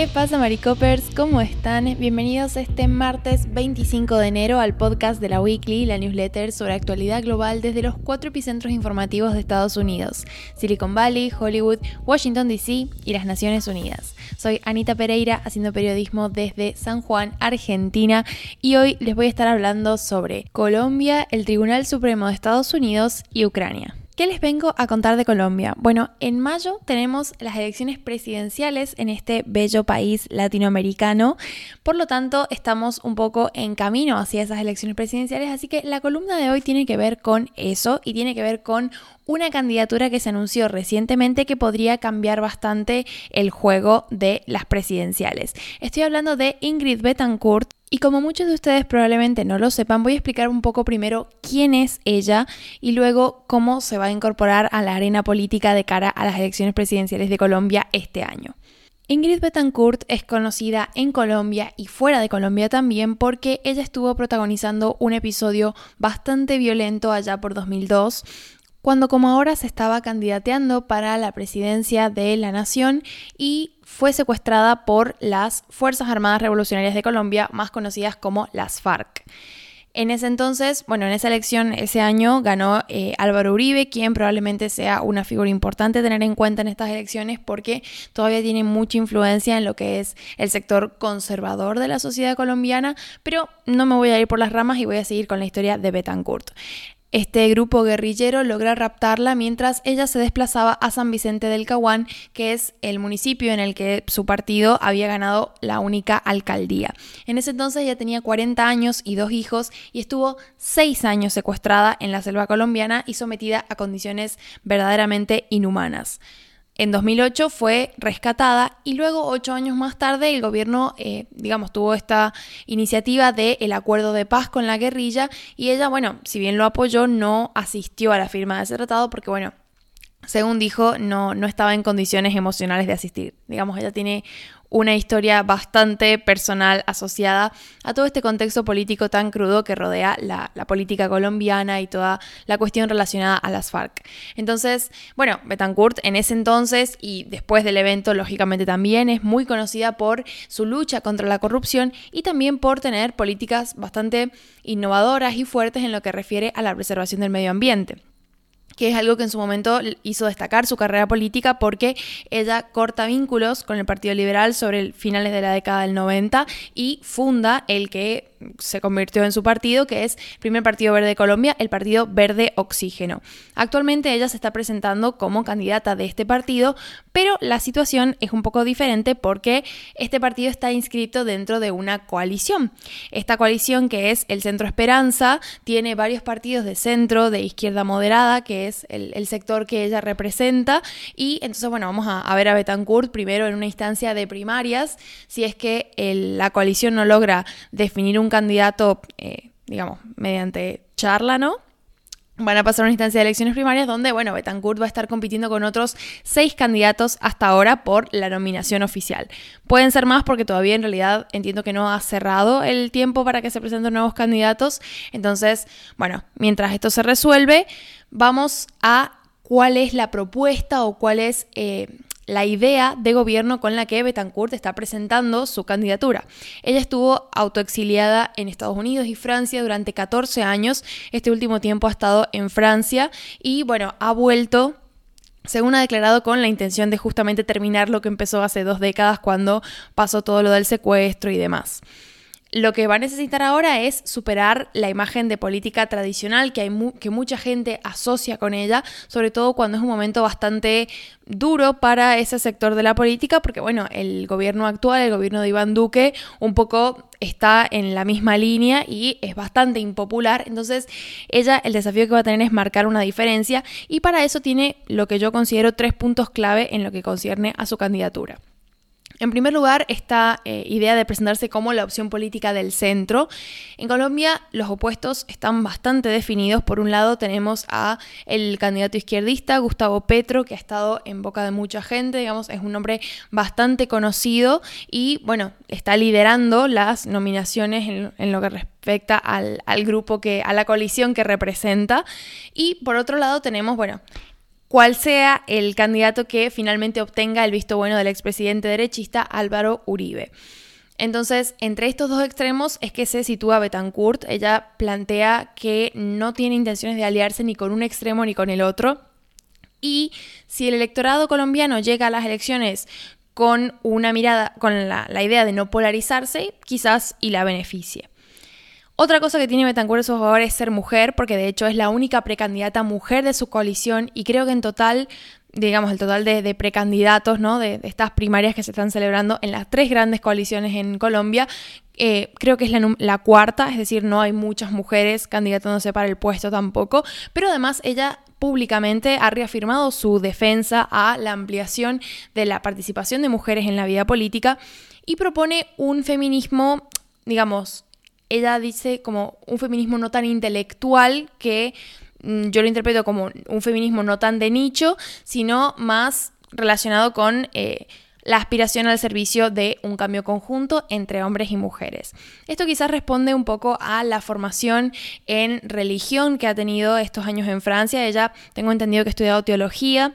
¿Qué pasa, Maricopers? ¿Cómo están? Bienvenidos este martes 25 de enero al podcast de la Weekly, la newsletter sobre actualidad global desde los cuatro epicentros informativos de Estados Unidos: Silicon Valley, Hollywood, Washington DC y las Naciones Unidas. Soy Anita Pereira, haciendo periodismo desde San Juan, Argentina, y hoy les voy a estar hablando sobre Colombia, el Tribunal Supremo de Estados Unidos y Ucrania. ¿Qué les vengo a contar de Colombia? Bueno, en mayo tenemos las elecciones presidenciales en este bello país latinoamericano, por lo tanto estamos un poco en camino hacia esas elecciones presidenciales, así que la columna de hoy tiene que ver con eso y tiene que ver con una candidatura que se anunció recientemente que podría cambiar bastante el juego de las presidenciales. Estoy hablando de Ingrid Betancourt, y como muchos de ustedes probablemente no lo sepan, voy a explicar un poco primero quién es ella y luego cómo se va a incorporar a la arena política de cara a las elecciones presidenciales de Colombia este año. Ingrid Betancourt es conocida en Colombia y fuera de Colombia también porque ella estuvo protagonizando un episodio bastante violento allá por 2002 cuando como ahora se estaba candidateando para la presidencia de la nación y fue secuestrada por las Fuerzas Armadas Revolucionarias de Colombia, más conocidas como las FARC. En ese entonces, bueno, en esa elección ese año ganó eh, Álvaro Uribe, quien probablemente sea una figura importante tener en cuenta en estas elecciones porque todavía tiene mucha influencia en lo que es el sector conservador de la sociedad colombiana, pero no me voy a ir por las ramas y voy a seguir con la historia de Betancourt. Este grupo guerrillero logra raptarla mientras ella se desplazaba a San Vicente del Caguán, que es el municipio en el que su partido había ganado la única alcaldía. En ese entonces ella tenía 40 años y dos hijos y estuvo seis años secuestrada en la selva colombiana y sometida a condiciones verdaderamente inhumanas. En 2008 fue rescatada y luego, ocho años más tarde, el gobierno, eh, digamos, tuvo esta iniciativa del el acuerdo de paz con la guerrilla y ella, bueno, si bien lo apoyó, no asistió a la firma de ese tratado porque, bueno, según dijo, no, no estaba en condiciones emocionales de asistir. Digamos, ella tiene una historia bastante personal asociada a todo este contexto político tan crudo que rodea la, política colombiana y toda la cuestión relacionada a las FARC. Entonces, bueno, Betancourt en ese entonces y después del evento, lógicamente también es muy conocida por su lucha contra la corrupción y también por tener políticas bastante innovadoras y fuertes en lo que refiere a la preservación del medio ambiente que es algo que en su momento hizo destacar su carrera política porque ella corta vínculos con el Partido Liberal sobre finales de la década del 90 y funda el que se convirtió en su partido, que es el primer partido verde de Colombia, el Partido Verde Oxígeno. Actualmente ella se está presentando como candidata de este partido, pero la situación es un poco diferente porque este partido está inscrito dentro de una coalición. Esta coalición, que es el Centro Esperanza, tiene varios partidos de centro, de izquierda moderada, que es el, sector que ella representa, y entonces, bueno, vamos a, ver a Betancourt primero en una instancia de primarias, si es que la coalición no logra definir un candidato, eh, digamos, mediante charla, ¿no? Van a pasar una instancia de elecciones primarias donde, bueno, Betancourt va a estar compitiendo con otros seis candidatos hasta ahora por la nominación oficial. Pueden ser más porque todavía en realidad entiendo que no ha cerrado el tiempo para que se presenten nuevos candidatos. Entonces, bueno, mientras esto se resuelve, vamos a cuál es la propuesta o cuál es... Eh, la idea de gobierno con la que Betancourt está presentando su candidatura. Ella estuvo autoexiliada en Estados Unidos y Francia durante 14 años. Este último tiempo ha estado en Francia y bueno, ha vuelto según ha declarado con la intención de justamente terminar lo que empezó hace dos décadas cuando pasó todo lo del secuestro y demás. Lo que va a necesitar ahora es superar la imagen de política tradicional que, hay que mucha gente asocia con ella, sobre todo cuando es un momento bastante duro para ese sector de la política, porque bueno, el gobierno actual, el gobierno de Iván Duque, un poco está en la misma línea y es bastante impopular. Entonces, ella el desafío que va a tener es marcar una diferencia y para eso tiene lo que yo considero tres puntos clave en lo que concierne a su candidatura. En primer lugar, esta eh, idea de presentarse como la opción política del centro. En Colombia los opuestos están bastante definidos. Por un lado tenemos a el candidato izquierdista Gustavo Petro, que ha estado en boca de mucha gente, digamos, es un hombre bastante conocido y bueno, está liderando las nominaciones en, lo que respecta al, al grupo que, a la coalición que representa. Y por otro lado tenemos, bueno, cuál sea el candidato que finalmente obtenga el visto bueno del expresidente derechista Álvaro Uribe. Entonces, entre estos dos extremos es que se sitúa Betancourt. Ella plantea que no tiene intenciones de aliarse ni con un extremo ni con el otro. Y si el electorado colombiano llega a las elecciones con una mirada, con la, idea de no polarizarse, quizás y la beneficie. Otra cosa que tiene Betancourt a su favor es ser mujer, porque de hecho es la única precandidata mujer de su coalición y creo que en total digamos, el total de, precandidatos, ¿no? De, estas primarias que se están celebrando en las tres grandes coaliciones en Colombia. Eh, creo que es la, la, cuarta, es decir, no hay muchas mujeres candidatándose para el puesto tampoco, pero además ella públicamente ha reafirmado su defensa a la ampliación de la participación de mujeres en la vida política y propone un feminismo, digamos, ella dice como un feminismo no tan intelectual que Mm, yo lo interpreto como un feminismo no tan de nicho, sino más relacionado con eh, la aspiración al servicio de un cambio conjunto entre hombres y mujeres. Esto quizás responde un poco a la formación en religión que ha tenido estos años en Francia. Ella, tengo entendido que ha estudiado teología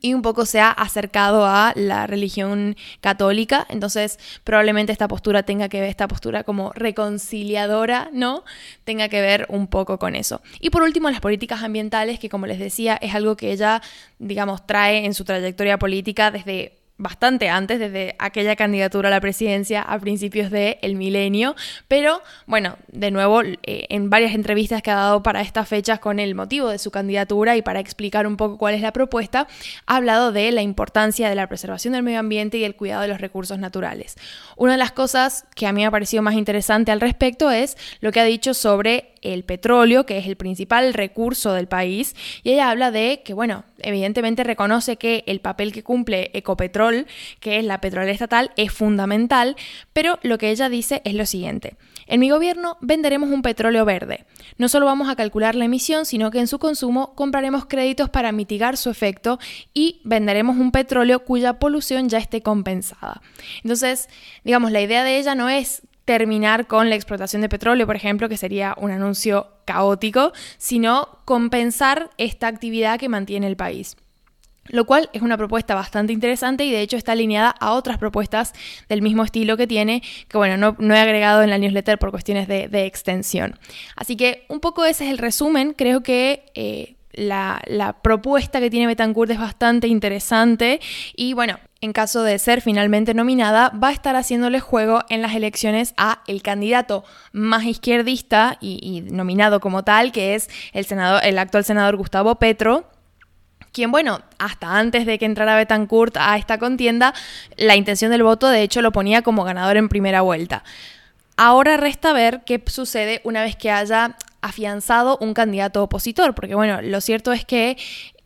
y un poco se ha acercado a la religión católica, entonces probablemente esta postura tenga que ver, esta postura como reconciliadora, ¿no? Tenga que ver un poco con eso. Y por último, las políticas ambientales, que como les decía, es algo que ella, digamos, trae en su trayectoria política desde bastante antes, desde aquella candidatura a la presidencia a principios del milenio, pero bueno, de nuevo, eh, en varias entrevistas que ha dado para estas fechas con el motivo de su candidatura y para explicar un poco cuál es la propuesta, ha hablado de la importancia de la preservación del medio ambiente y el cuidado de los recursos naturales. Una de las cosas que a mí me ha parecido más interesante al respecto es lo que ha dicho sobre el petróleo, que es el principal recurso del país, y ella habla de que, bueno, evidentemente reconoce que el papel que cumple Ecopetrol, que es la petrolera estatal, es fundamental, pero lo que ella dice es lo siguiente. En mi gobierno venderemos un petróleo verde. No solo vamos a calcular la emisión, sino que en su consumo compraremos créditos para mitigar su efecto y venderemos un petróleo cuya polución ya esté compensada. Entonces, digamos, la idea de ella no es terminar con la explotación de petróleo, por ejemplo, que sería un anuncio caótico, sino compensar esta actividad que mantiene el país lo cual es una propuesta bastante interesante y de hecho está alineada a otras propuestas del mismo estilo que tiene, que bueno, no, he agregado en la newsletter por cuestiones de, extensión. Así que un poco ese es el resumen, creo que... Eh, la, propuesta que tiene Betancourt es bastante interesante y bueno, en caso de ser finalmente nominada, va a estar haciéndole juego en las elecciones a el candidato más izquierdista y, nominado como tal, que es el, senador, el actual senador Gustavo Petro, quien, bueno, hasta antes de que entrara Betancourt a esta contienda, la intención del voto de hecho lo ponía como ganador en primera vuelta. Ahora resta ver qué sucede una vez que haya afianzado un candidato opositor, porque bueno, lo cierto es que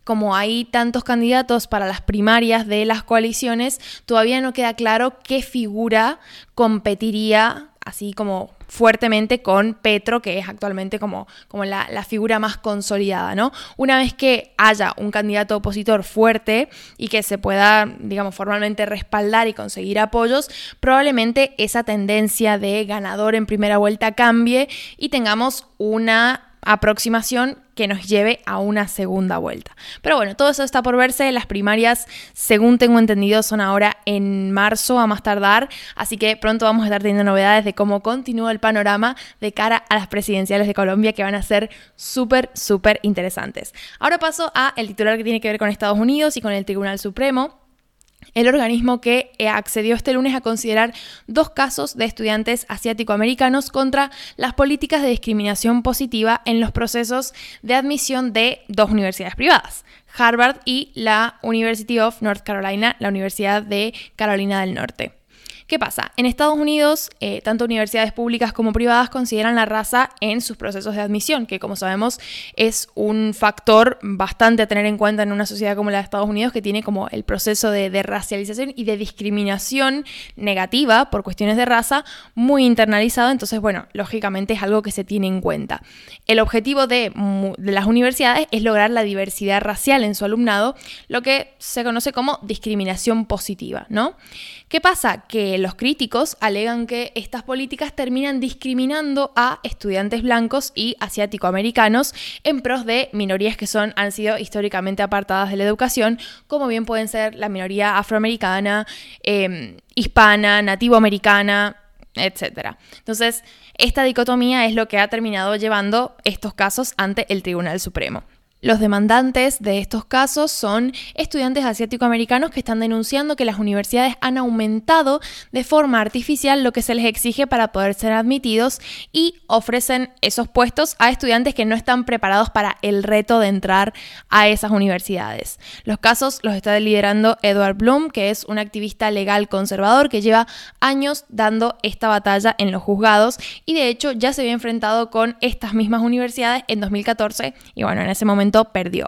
como hay tantos candidatos para las primarias de las coaliciones, todavía no queda claro qué figura competiría así como fuertemente con Petro, que es actualmente como, como la, la, figura más consolidada, ¿no? Una vez que haya un candidato opositor fuerte y que se pueda, digamos, formalmente respaldar y conseguir apoyos, probablemente esa tendencia de ganador en primera vuelta cambie y tengamos una aproximación que nos lleve a una segunda vuelta. Pero bueno, todo eso está por verse. Las primarias, según tengo entendido, son ahora en marzo a más tardar, así que pronto vamos a estar teniendo novedades de cómo continúa el panorama de cara a las presidenciales de Colombia que van a ser súper, súper interesantes. Ahora paso a el titular que tiene que ver con Estados Unidos y con el Tribunal Supremo el organismo que eh, accedió este lunes a considerar dos casos de estudiantes asiático-americanos contra las políticas de discriminación positiva en los procesos de admisión de dos universidades privadas, Harvard y la University of North Carolina, la Universidad de Carolina del Norte. ¿Qué pasa? En Estados Unidos, eh, tanto universidades públicas como privadas consideran la raza en sus procesos de admisión, que como sabemos es un factor bastante a tener en cuenta en una sociedad como la de Estados Unidos, que tiene como el proceso de, racialización y de discriminación negativa por cuestiones de raza muy internalizado. Entonces, bueno, lógicamente es algo que se tiene en cuenta. El objetivo de, de las universidades es lograr la diversidad racial en su alumnado, lo que se conoce como discriminación positiva, ¿no? ¿Qué pasa? Que eh, los críticos alegan que estas políticas terminan discriminando a estudiantes blancos y asiático-americanos en pros de minorías que son, han sido históricamente apartadas de la educación, como bien pueden ser la minoría afroamericana, em, hispana, nativoamericana, etc. Entonces, esta dicotomía es lo que ha terminado llevando estos casos ante el Tribunal Supremo. Los demandantes de estos casos son estudiantes asiático-americanos que están denunciando que las universidades han aumentado de forma artificial lo que se les exige para poder ser admitidos y ofrecen esos puestos a estudiantes que no están preparados para el reto de entrar a esas universidades. Los casos los está liderando Edward Bloom, que es un activista legal conservador que lleva años dando esta batalla en los juzgados y de hecho ya se había enfrentado con estas mismas universidades en 2014 y bueno, en ese momento perdió.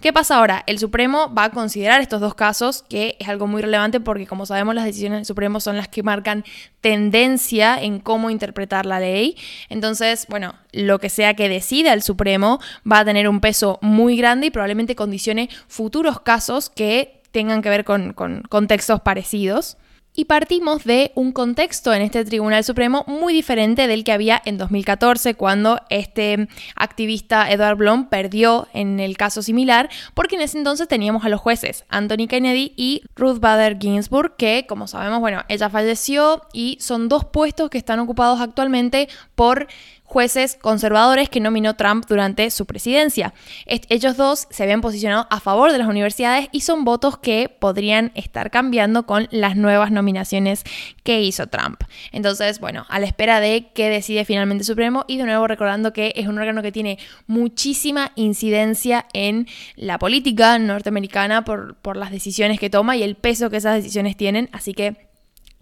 ¿Qué pasa ahora? El Supremo va a considerar estos dos casos, que es algo muy relevante porque como sabemos las decisiones del Supremo son las que marcan tendencia en cómo interpretar la ley. Entonces, bueno, lo que sea que decida el Supremo va a tener un peso muy grande y probablemente condicione futuros casos que tengan que ver con, con contextos parecidos y partimos de un contexto en este Tribunal Supremo muy diferente del que había en 2014 cuando este activista Edward Blum perdió en el caso similar porque en ese entonces teníamos a los jueces Anthony Kennedy y Ruth Bader Ginsburg que como sabemos bueno ella falleció y son dos puestos que están ocupados actualmente por jueces conservadores que nominó Trump durante su presidencia. ellos dos se habían posicionado a favor de las universidades y son votos que podrían estar cambiando con las nuevas nominaciones que hizo Trump. Entonces, bueno, a la espera de que decide finalmente Supremo y de nuevo recordando que es un órgano que tiene muchísima incidencia en la política norteamericana por, por las decisiones que toma y el peso que esas decisiones tienen, así que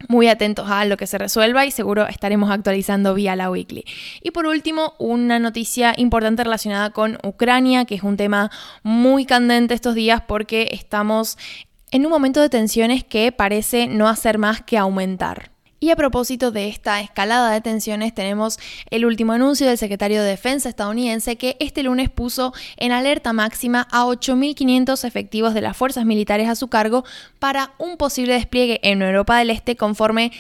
muy atentos a lo que se resuelva y seguro estaremos actualizando vía la weekly. Y por último, una noticia importante relacionada con Ucrania, que es un tema muy candente estos días porque estamos en un momento de tensiones que parece no hacer más que aumentar. Y a propósito de esta escalada de tensiones, tenemos el último anuncio del secretario de Defensa estadounidense que este lunes puso en alerta máxima a 8.500 efectivos de las fuerzas militares a su cargo para un posible despliegue en Europa del Este conforme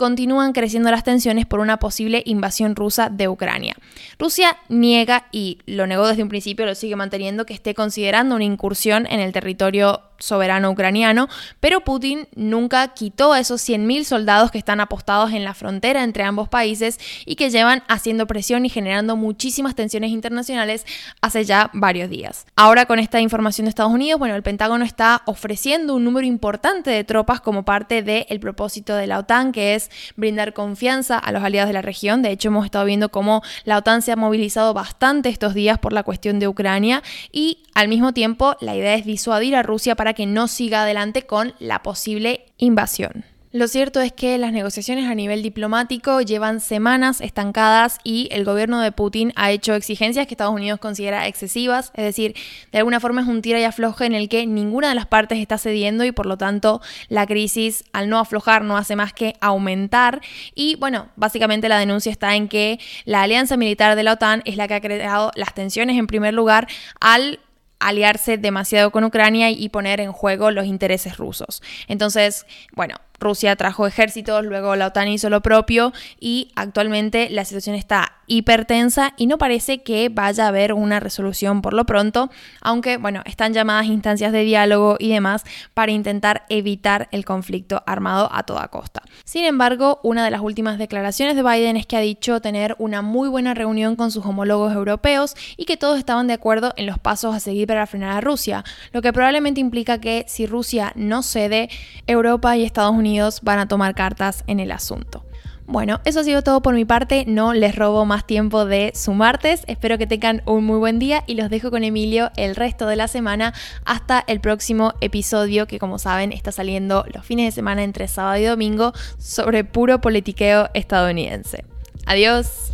continúan creciendo las tensiones por una posible invasión rusa de Ucrania. Rusia niega y lo negó desde un principio, lo sigue manteniendo, que esté considerando una incursión en el territorio soberano ucraniano, pero Putin nunca quitó a esos 100.000 soldados que están apostados en la frontera entre ambos países y que llevan haciendo presión y generando muchísimas tensiones internacionales hace ya varios días. Ahora con esta información de Estados Unidos, bueno, el Pentágono está ofreciendo un número importante de tropas como parte del propósito de la OTAN, que es brindar confianza a los aliados de la región. De hecho, hemos estado viendo cómo la OTAN se ha movilizado bastante estos días por la cuestión de Ucrania y al mismo tiempo la idea es disuadir a Rusia para que no siga adelante con la posible invasión. Lo cierto es que las negociaciones a nivel diplomático llevan semanas estancadas y el gobierno de Putin ha hecho exigencias que Estados Unidos considera excesivas, es decir, de alguna forma es un tira y afloje en el que ninguna de las partes está cediendo y por lo tanto la crisis al no aflojar no hace más que aumentar y bueno, básicamente la denuncia está en que la alianza militar de la OTAN es la que ha creado las tensiones en primer lugar al aliarse demasiado con Ucrania y poner en juego los intereses rusos. Entonces, bueno, Rusia trajo ejércitos, luego la OTAN hizo lo propio y actualmente la situación está hipertensa y no parece que vaya a haber una resolución por lo pronto, aunque bueno, están llamadas instancias de diálogo y demás para intentar evitar el conflicto armado a toda costa. Sin embargo, una de las últimas declaraciones de Biden es que ha dicho tener una muy buena reunión con sus homólogos europeos y que todos estaban de acuerdo en los pasos a seguir para frenar a Rusia, lo que probablemente implica que si Rusia no cede, Europa y Estados Van a tomar cartas en el asunto. Bueno, eso ha sido todo por mi parte, no les robo más tiempo de su martes, espero que tengan un muy buen día y los dejo con Emilio el resto de la semana hasta el próximo episodio que como saben está saliendo los fines de semana entre sábado y domingo sobre puro politiqueo estadounidense. Adiós.